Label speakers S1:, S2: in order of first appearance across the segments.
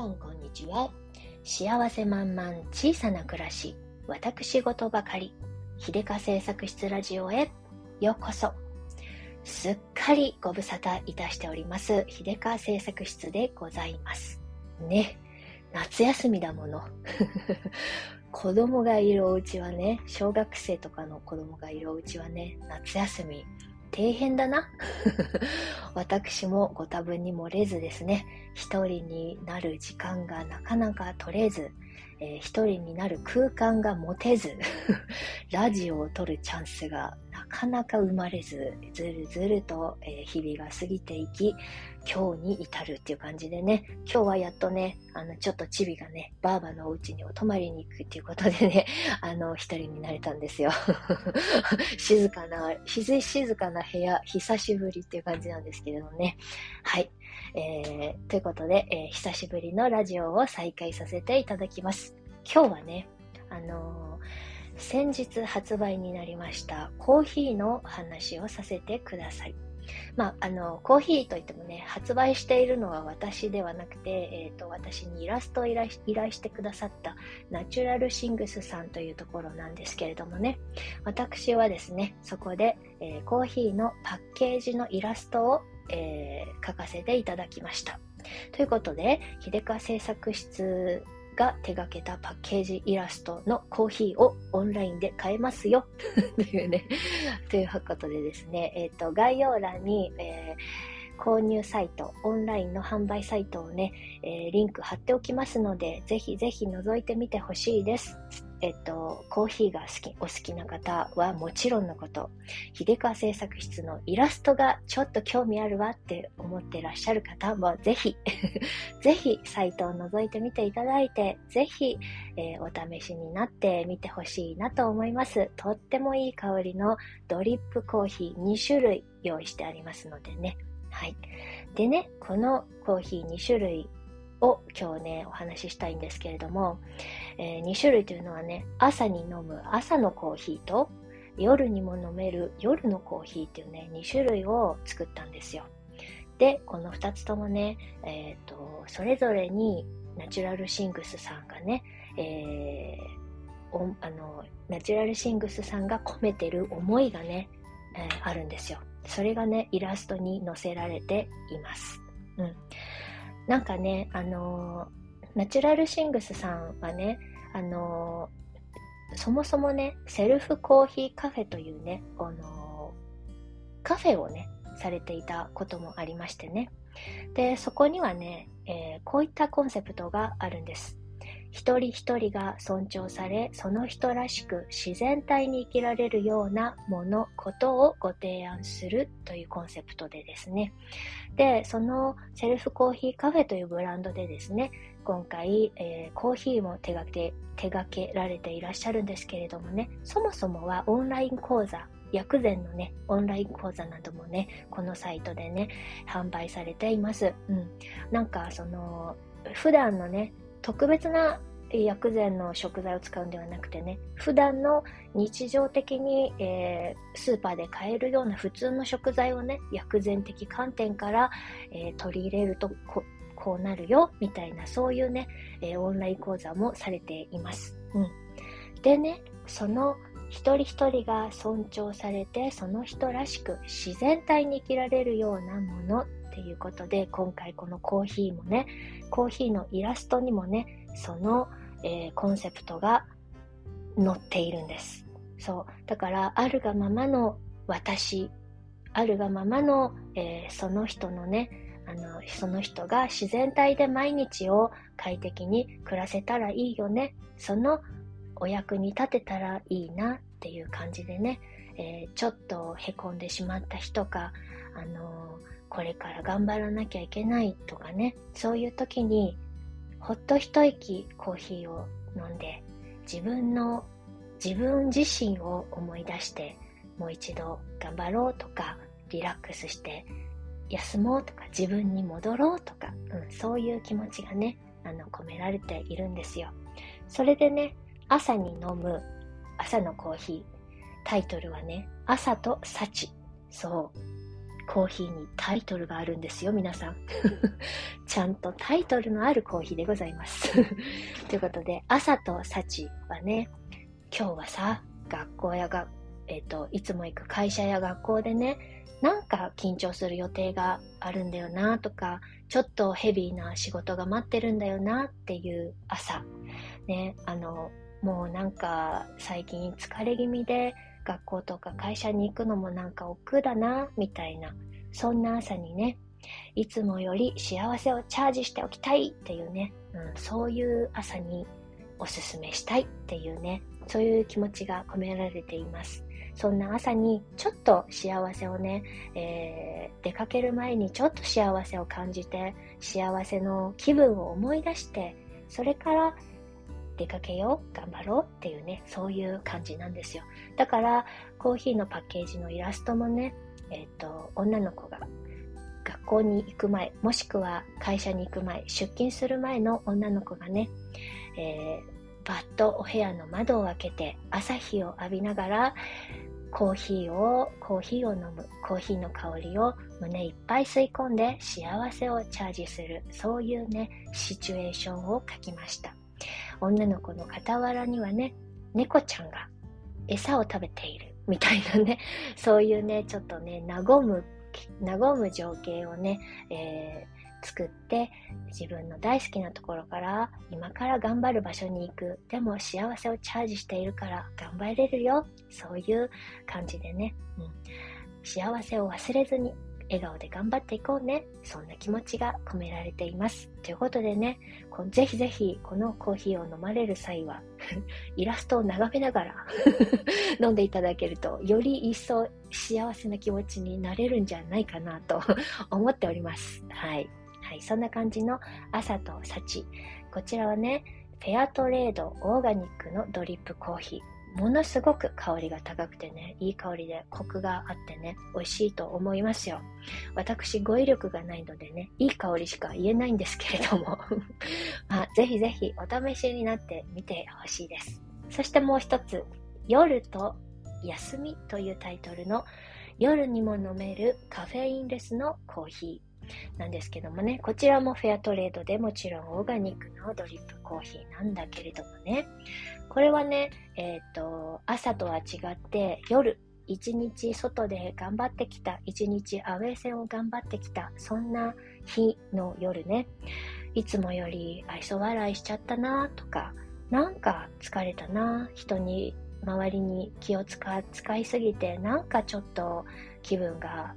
S1: さんこんにちは。幸せ満々小さな暮らし、私事ばかり、秀香製作室ラジオへようこそ。すっかりご無沙汰いたしております、秀香製作室でございます。ね、夏休みだもの。子供がいるお家はね、小学生とかの子供がいるお家はね、夏休み底辺だな。私もご多分に漏れずですね、一人になる時間がなかなか取れず、えー、一人になる空間が持てず、ラジオを撮るチャンスがなかなか生まれず、ずるずると、えー、日々が過ぎていき、今日に至るっていう感じでね、今日はやっとね、あの、ちょっとチビがね、ばあばのお家にお泊まりに行くっていうことでね、あの、一人になれたんですよ。静かな、静かな部屋、久しぶりっていう感じなんですけれどもね。はい。えー、ということで、えー、久しぶりのラジオを再開させていただきます。今日はね、あのー、先日発売になりましたコーヒーの話をさせてください。まあ、あの、コーヒーといってもね、発売しているのは私ではなくて、え、ー、と、私にイラストを依頼依頼してくださったナチュラルシングスさんというところなんですけれどもね、私はですね、そこで、えー、コーヒーのパッケージのイラストをえー、書かせていただきました。ということで、秀川製作室が手掛けたパッケージイラストのコーヒーをオンラインで買えますよ。というね、ということでですね、えっ、ー、と、概要欄に、えー、購入サイト、オンラインの販売サイトをね、えー、リンク貼っておきますので、ぜひぜひ覗いてみてほしいです。えっと、コーヒーが好き、お好きな方はもちろんのこと、秀川製作室のイラストがちょっと興味あるわって思ってらっしゃる方もぜひ、ぜひサイトを覗いてみていただいて、ぜひ、えー、お試しになってみてほしいなと思います。とってもいい香りのドリップコーヒー2種類用意してありますのでね。はい。でね、このコーヒー2種類を今日ね、お話ししたいんですけれども、えー、2種類というのはね、朝に飲む朝のコーヒーと、夜にも飲める夜のコーヒーっていうね、2種類を作ったんですよ。で、この2つともね、え、ー、と、それぞれにナチュラルシングスさんがね、えー、あの、ナチュラルシングスさんが込めてる思いがね、えー、あるんですよ。それがね、イラストに載せられています。うん。なんかね、あのナチュラルシングスさんはね、あのそもそもね、セルフコーヒーカフェというね、あのカフェをね、されていたこともありましてね。で、そこにはね、え、こういったコンセプトがあるんです。一人一人が尊重され、その人らしく自然体に生きられるようなもの、ことをご提案するというコンセプトでですね。で、そのセルフコーヒーカフェというブランドでですね、今回、えー、コーヒーも手がけ手掛けられていらっしゃるんですけれどもね、そもそもはオンライン講座、薬膳のね、オンライン講座などもね、このサイトでね、販売されています。うん。なんか、その、普段のね、特別な薬膳の食材を使うんではなくてね、普段の日常的に、えー、スーパーで買えるような普通の食材をね、薬膳的観点から、えー、取り入れるとここうなるよ、みたいな、そういうね、えー、オンライン講座もされています。うん。でね、その一人一人が尊重されて、その人らしく自然体に生きられるようなものっていうことで、今回このコーヒーもね、コーヒーのイラストにもね、その、えー、コンセプトが載っているんです。そう。だから、あるがままの私、あるがままの、えー、その人のね、あの、その人が自然体で毎日を快適に暮らせたらいいよね。そのお役に立てたらいいなっていう感じでね、えー、ちょっとへこんでしまった人か、あのこれから頑張らなきゃいけないとかね、そういう時にほっと一息コーヒーを飲んで自分の自分自身を思い出してもう一度頑張ろうとかリラックスして休もうとか自分に戻ろうとか、うん、そういう気持ちがねあの込められているんですよ。それでね朝に飲む朝のコーヒータイトルはね朝と幸。そう。コーヒーにタイトルがあるんですよ、皆さん。ちゃんとタイトルのあるコーヒーでございます。ということで、朝と幸はね、今日はさ、学校やが、えっ、ー、と、いつも行く会社や学校でね、なんか緊張する予定があるんだよなとか、ちょっとヘビーな仕事が待ってるんだよなっていう朝。ね、あの、もうなんか最近疲れ気味で学校とか会社に行くのもなんか億劫だな、みたいな、そんな朝にね、いつもより幸せをチャージしておきたいっていうね、うん、そういう朝におすすめしたいっていうね、そういう気持ちが込められています。そんな朝にちょっと幸せをね、えー、出かける前にちょっと幸せを感じて、幸せの気分を思い出して、それから出かけよう、頑張ろうっていうね、そういう感じなんですよ。だから、コーヒーのパッケージのイラストもね、えっ、ー、と、女の子が学校に行く前、もしくは会社に行く前、出勤する前の女の子がね、えー、バッとお部屋の窓を開けて朝日を浴びながらコーヒーを、コーヒーを飲む、コーヒーの香りを胸いっぱい吸い込んで幸せをチャージする、そういうね、シチュエーションを書きました。女の子の傍らにはね、猫ちゃんが餌を食べている。みたいなね、そういうね、ちょっとね、和む、和む情景をね、えー、作って自分の大好きなところから今から頑張る場所に行く。でも幸せをチャージしているから頑張れるよ。そういう感じでね、うん、幸せを忘れずに笑顔で頑張っていこうね。そんな気持ちが込められています。ということでね、ぜひぜひこのコーヒーを飲まれる際は、イラストを眺めながら 飲んでいただけると、より一層幸せな気持ちになれるんじゃないかなと 思っております。はい。はい、そんな感じの朝と幸。こちらはね、フェアトレードオーガニックのドリップコーヒー。ものすごく香りが高くてね、いい香りでコクがあってね、美味しいと思いますよ。私、語彙力がないのでね、いい香りしか言えないんですけれども、まあ、ぜひぜひお試しになってみてほしいです。そしてもう一つ、夜と休みというタイトルの夜にも飲めるカフェインレスのコーヒー。なんですけどもね、こちらもフェアトレードでもちろんオーガニックのドリップコーヒーなんだけれどもね、これはね、えっ、ー、と、朝とは違って夜、一日外で頑張ってきた、一日アウェー戦を頑張ってきた、そんな日の夜ね、いつもより愛想笑いしちゃったなとか、なんか疲れたな。人に周りに気を使使いすぎてなんかちょっと気分が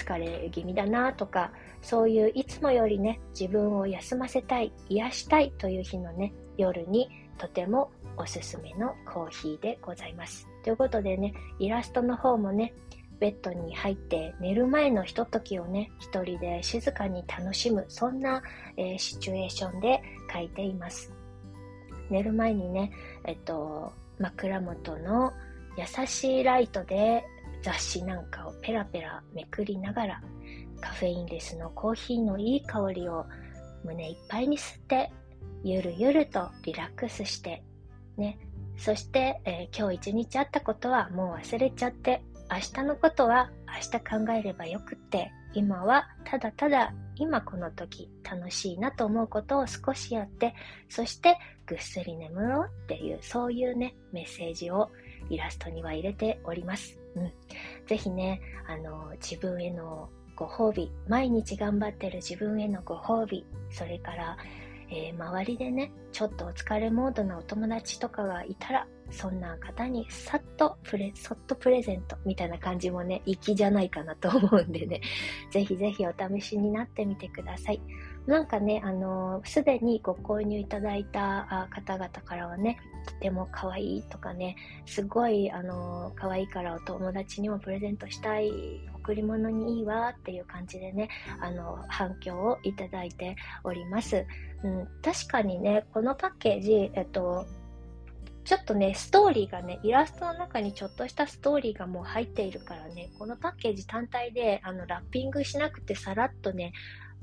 S1: 疲れ気味だなとか、そういういつもよりね、自分を休ませたい、癒したいという日のね、夜にとてもおすすめのコーヒーでございます。ということでね、イラストの方もね、ベッドに入って寝る前のひとときをね、一人で静かに楽しむ、そんな、えー、シチュエーションで書いています。寝る前にね、えっと、枕元の優しいライトで雑誌なんかをペラペラめくりながらカフェインレスのコーヒーのいい香りを胸いっぱいに吸ってゆるゆるとリラックスしてね。そして、えー、今日一日あったことはもう忘れちゃって明日のことは明日考えればよくって今はただただ今この時楽しいなと思うことを少しやってそしてぐっすり眠ろうっていうそういうねメッセージをイラストには入れております。うん、ぜひね、あの、自分へのご褒美、毎日頑張ってる自分へのご褒美、それから、えー、周りでね、ちょっとお疲れモードなお友達とかがいたら、そんな方にさっとプレ、そっとプレゼントみたいな感じもね、粋じゃないかなと思うんでね、ぜひぜひお試しになってみてください。なんかね、あのすでにご購入いただいた方々からはね、とても可愛いとかね、すごい、あの可愛いからお友達にもプレゼントしたい、贈り物にいいわっていう感じでね、あの、反響をいただいております。うん、確かにね、このパッケージ、えっと、ちょっとね、ストーリーがね、イラストの中にちょっとしたストーリーがもう入っているからね、このパッケージ単体であのラッピングしなくてさらっとね、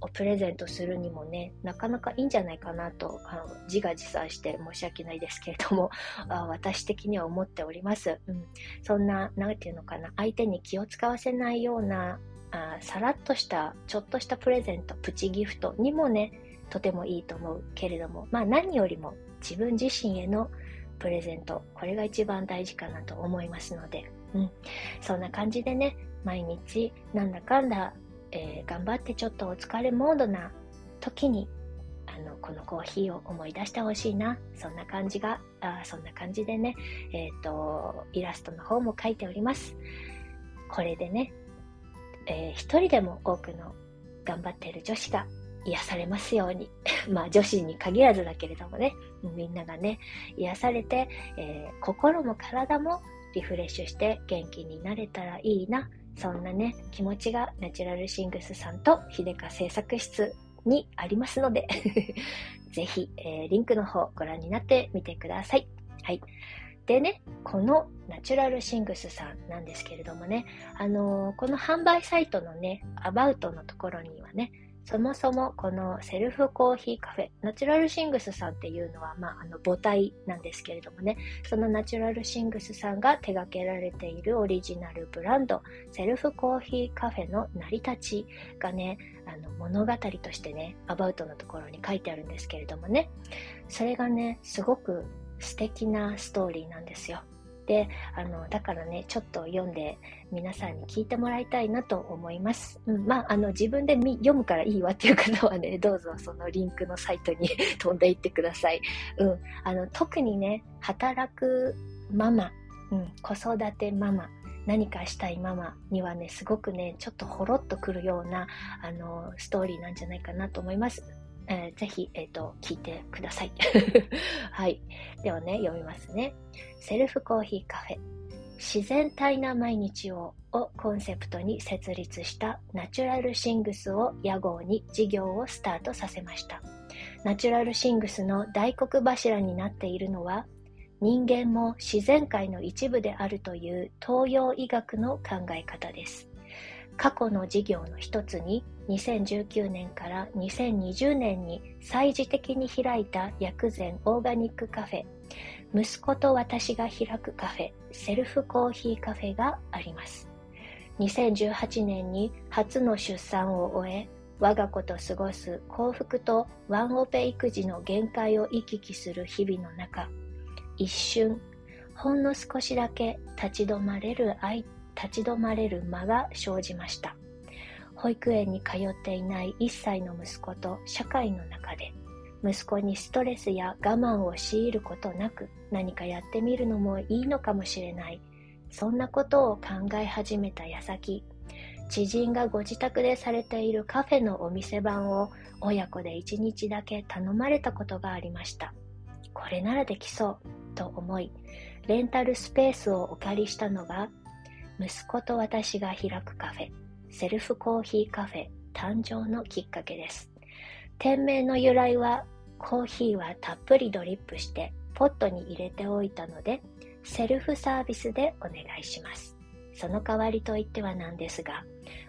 S1: をプレゼントするにもね、なかなかいいんじゃないかなと、あの自画自賛して申し訳ないですけれども、あ私的には思っております。うん。そんな、なんていうのかな、相手に気を使わせないようなあさらっとしたちょっとしたプレゼントプチギフトにもねとてもいいと思うけれどもまあ何よりも自分自身へのプレゼントこれが一番大事かなと思いますので、うん、そんな感じでね毎日なんだかんだ、えー、頑張ってちょっとお疲れモードな時にあのこのコーヒーを思い出してほしいな。そんな感じがあそんな感じでね、えーと、イラストの方も描いております。これでね、えー、一人でも多くの頑張ってる女子が癒されますように。まあ女子に限らずだけれどもね。みんながね癒されて、えー、心も体もリフレッシュして元気になれたらいいな。そんなね気持ちがナチュラルシングスさんと秀香製作室にありますので ぜひ、えー、リンクの方ご覧になってみてください。はい。でね、このナチュラルシングスさんなんですけれどもね、あのー、この販売サイトのね、アバウトのところにはね、そもそもこのセルフコーヒーカフェ、ナチュラルシングスさんっていうのは、まあ、あの母体なんですけれどもね、そのナチュラルシングスさんが手掛けられているオリジナルブランド、セルフコーヒーカフェの成り立ちがね、あの物語としてね、アバウトのところに書いてあるんですけれどもね、それがね、すごく素敵なストーリーなんですよ。で、あの、だからね、ちょっと読んで皆さんに聞いてもらいたいなと思います。うん、まあ、あの、自分で読むからいいわっていう方はね、どうぞそのリンクのサイトに 飛んでいってください。うん、あの、特にね、働くママ、うん、子育てママ、何かしたいママにはね、すごくね、ちょっとほろっとくるような、あの、ストーリーなんじゃないかなと思います。えー、ぜひ、え、ー、と、聞いてください。はい。ではね、読みますね。セルフコーヒーカフェ。自然体な毎日ををコンセプトに設立したナチュラルシングスを屋号に事業をスタートさせました。ナチュラルシングスの大黒柱になっているのは、人間も自然界の一部であるという東洋医学の考え方です。過去の事業の一つに2019年から2020年に祭事的に開いた薬膳オーガニックカフェ。息子と私が開くカフェセルフコーヒーカフェがあります。2018年に初の出産を終え我が子と過ごす幸福とワンオペ育児の限界を行き来する日々の中一瞬ほんの少しだけ立ち止まれる愛立ち止まれる間が生じました。保育園に通っていない1歳の息子と社会の中で息子にストレスや我慢を強いることなく何かやってみるのもいいのかもしれない。そんなことを考え始めた矢先知人がご自宅でされているカフェのお店番を親子で一日だけ頼まれたことがありました。これならできそうと思いレンタルスペースをお借りしたのが息子と私が開くカフェ、セルフコーヒーカフェ誕生のきっかけです。店名の由来は、コーヒーはたっぷりドリップしてポットに入れておいたので、セルフサービスでお願いします。その代わりといってはなんですが、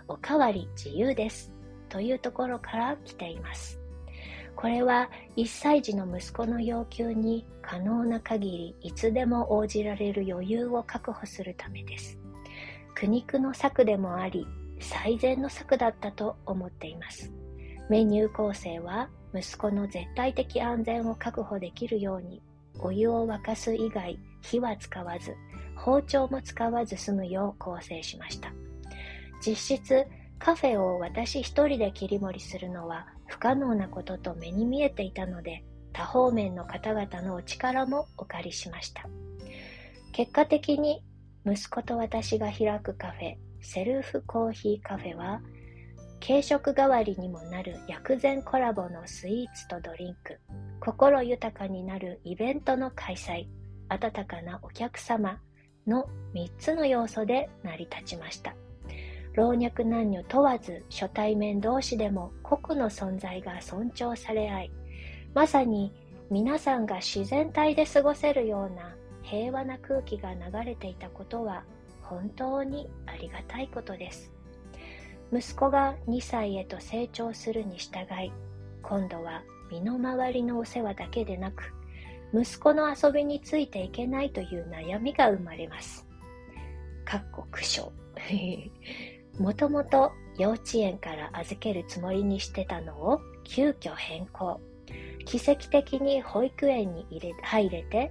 S1: おかわり自由です。というところから来ています。これは1歳児の息子の要求に可能な限りいつでも応じられる余裕を確保するためです。苦肉の策でもあり最善の策だったと思っています。メニュー構成は息子の絶対的安全を確保できるようにお湯を沸かす以外火は使わず包丁も使わず済むよう構成しました。実質カフェを私一人で切り盛りするのは不可能なことと目に見えていたので多方面の方々のお力もお借りしました。結果的に息子と私が開くカフェ、セルフコーヒーカフェは、軽食代わりにもなる薬膳コラボのスイーツとドリンク、心豊かになるイベントの開催、温かなお客様の3つの要素で成り立ちました。老若男女問わず初対面同士でも個々の存在が尊重され合い、まさに皆さんが自然体で過ごせるような平和な空気が流れていたことは本当にありがたいことです息子が2歳へと成長するに従い今度は身の回りのお世話だけでなく息子の遊びについていけないという悩みが生まれます。かっこ苦笑。もともと幼稚園から預けるつもりにしてたのを急遽変更。奇跡的に保育園に入れ入れて、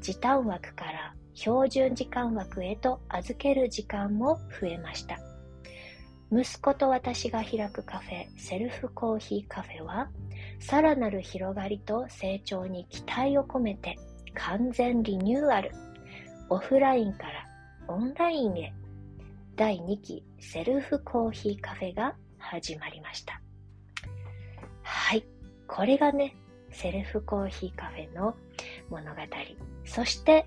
S1: 時短枠から標準時間枠へと預ける時間も増えました。息子と私が開くカフェ、セルフコーヒーカフェは、さらなる広がりと成長に期待を込めて完全リニューアル。オフラインからオンラインへ第2期セルフコーヒーカフェが始まりました。はい。これがね、セルフコーヒーカフェの物語。そして、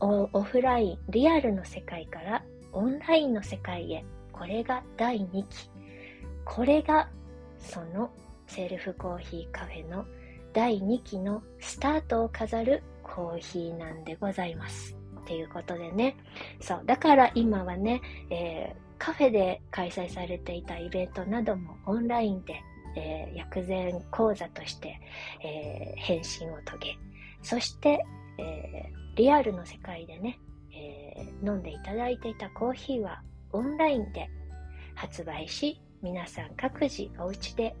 S1: オフライン、リアルの世界からオンラインの世界へ。これが第2期。これがそのセルフコーヒーカフェの第2期のスタートを飾るコーヒーなんでございます。っていうことでね。そう。だから今はね、えー、カフェで開催されていたイベントなどもオンラインで、えー、薬膳講座として、えー、変身を遂げ、そして、えー、リアルの世界でね、えー、飲んでいただいていたコーヒーはオンラインで発売し、皆さん各自お家で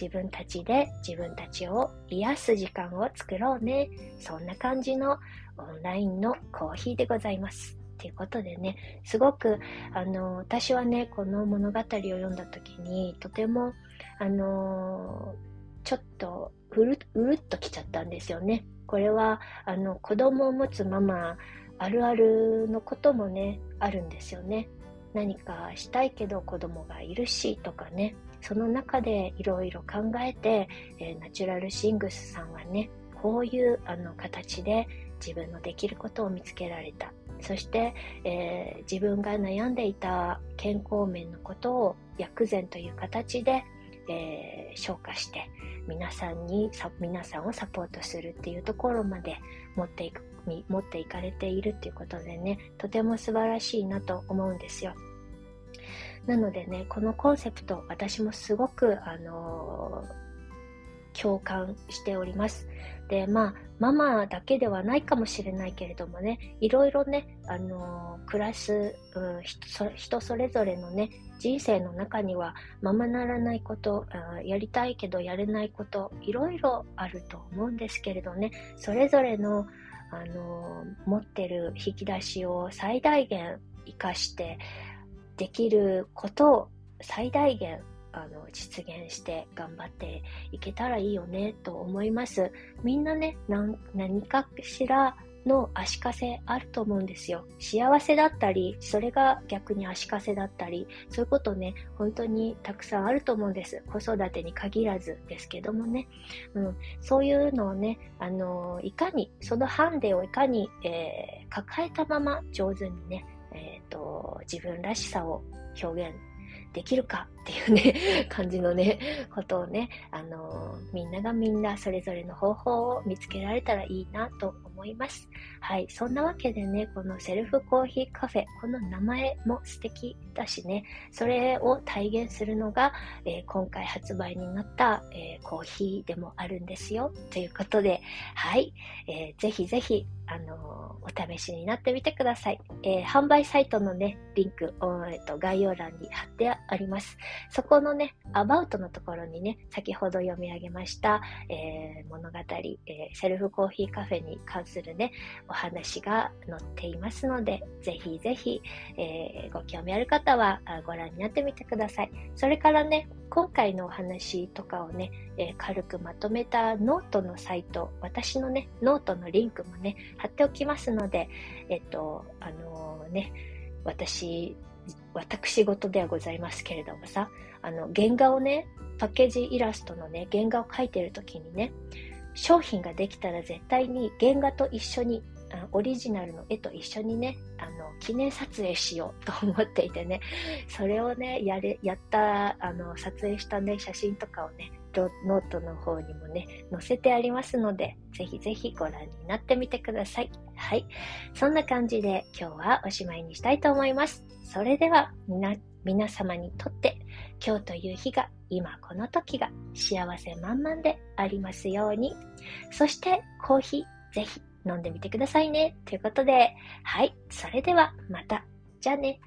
S1: 自分たちで自分たちを癒す時間を作ろうね。そんな感じのオンラインのコーヒーでございます。ということでね、すごく、あの、私はね、この物語を読んだ時に、とても、あの、ちょっと、うる、うるっときちゃったんですよね。これは、あの、子供を持つママ、あるあるのこともね、あるんですよね。何かしたいけど子供がいるしとかね、その中でいろいろ考えて、えー、ナチュラルシングスさんはね、こういうあの形で自分のできることを見つけられた。そして、えー、自分が悩んでいた健康面のことを薬膳という形で、えー、消化して皆さんに皆さんをサポートするっていうところまで持っていく持っていかれているっていうことでねとても素晴らしいなと思うんですよ。なのでねこのコンセプト私もすごくあのー、共感しております。で、まあ、ママだけではないかもしれないけれどもね、いろいろね、あのー、暮らす、うん、人それぞれのね、人生の中には、ままならないこと、やりたいけどやれないこと、いろいろあると思うんですけれどね、それぞれの、あのー、持ってる引き出しを最大限活かして、できることを最大限あの実現して頑張っていけたらいいよねと思います。みんなね、何かしらの足かせあると思うんですよ。幸せだったり、それが逆に足かせだったり、そういうことね、本当にたくさんあると思うんです。子育てに限らずですけどもね。うん、そういうのをね、あのいかに、そのハンデをいかに、えー、抱えたまま上手にね、えーと自分らしさを表現できるかっていうね、感じのね、ことをね、あのみんながみんなそれぞれの方法を見つけられたらいいなと思います。はい、そんなわけでね、このセルフコーヒーカフェ、この名前も素敵だしね、それを体現するのが、えー、今回発売になった、えー、コーヒーでもあるんですよ。ということで、はい、えー、ぜひぜひあのお試しになってみてください。えー、販売サイトのね、リンク、えっと、概要欄に貼ってあります。そこのね、アバウトのところにね、先ほど読み上げました、えー、物語、えセルフコーヒーカフェに関するね、お話が載っていますので、ぜひぜひ、えご興味ある方方はご覧になってみてください。それからね、今回のお話とかをね、えー、軽くまとめたノートのサイト、私のね、ノートのリンクもね、貼っておきますので、えっと、あのー、ね、私、私事ではございますけれどもさ、あの、原画をね、パッケージイラストのね、原画を描いてる時にね、商品ができたら絶対に原画と一緒にオリジナルの絵と一緒にね、あの、記念撮影しようと思っていてね、それをね、やれ、やった、あの、撮影したね、写真とかをね、ノートの方にもね、載せてありますので、ぜひぜひご覧になってみてください。はい。そんな感じで今日はおしまいにしたいと思います。それでは、みな、皆様にとって今日という日が今この時が幸せ満々でありますように。そしてコーヒーぜひ飲んでみてくださいね。ということで、はい。それではまた。じゃあね。